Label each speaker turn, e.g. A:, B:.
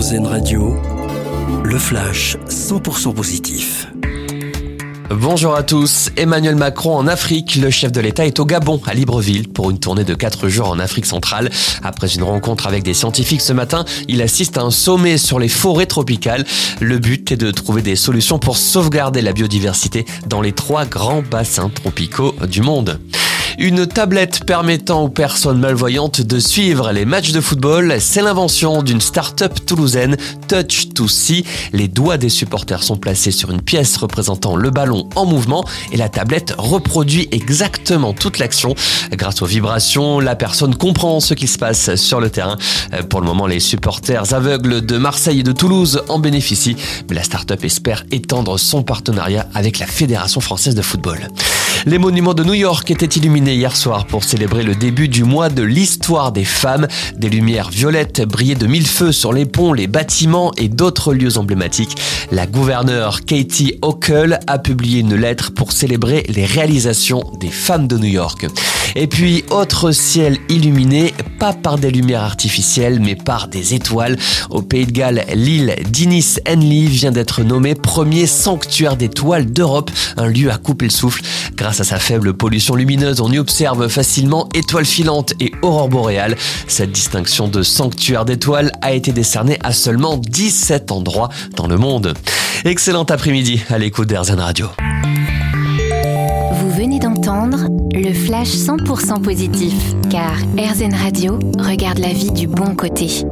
A: Radio, le flash 100% positif.
B: Bonjour à tous. Emmanuel Macron en Afrique. Le chef de l'État est au Gabon, à Libreville, pour une tournée de 4 jours en Afrique centrale. Après une rencontre avec des scientifiques ce matin, il assiste à un sommet sur les forêts tropicales. Le but est de trouver des solutions pour sauvegarder la biodiversité dans les trois grands bassins tropicaux du monde. Une tablette permettant aux personnes malvoyantes de suivre les matchs de football, c'est l'invention d'une start-up toulousaine, Touch to See. Les doigts des supporters sont placés sur une pièce représentant le ballon en mouvement et la tablette reproduit exactement toute l'action. Grâce aux vibrations, la personne comprend ce qui se passe sur le terrain. Pour le moment, les supporters aveugles de Marseille et de Toulouse en bénéficient, mais la start-up espère étendre son partenariat avec la Fédération française de football. Les monuments de New York étaient illuminés hier soir pour célébrer le début du mois de l'histoire des femmes. Des lumières violettes brillaient de mille feux sur les ponts, les bâtiments et d'autres lieux emblématiques. La gouverneure Katie Hochul a publié une lettre pour célébrer les réalisations des femmes de New York. Et puis, autre ciel illuminé, pas par des lumières artificielles, mais par des étoiles. Au Pays de Galles, l'île d'Inis Henley vient d'être nommée premier sanctuaire d'étoiles d'Europe, un lieu à couper le souffle. À sa faible pollution lumineuse, on y observe facilement étoiles filantes et aurores boréales. Cette distinction de sanctuaire d'étoiles a été décernée à seulement 17 endroits dans le monde. Excellent après-midi à l'écoute d'Airzen Radio.
C: Vous venez d'entendre le flash 100% positif, car RZN Radio regarde la vie du bon côté.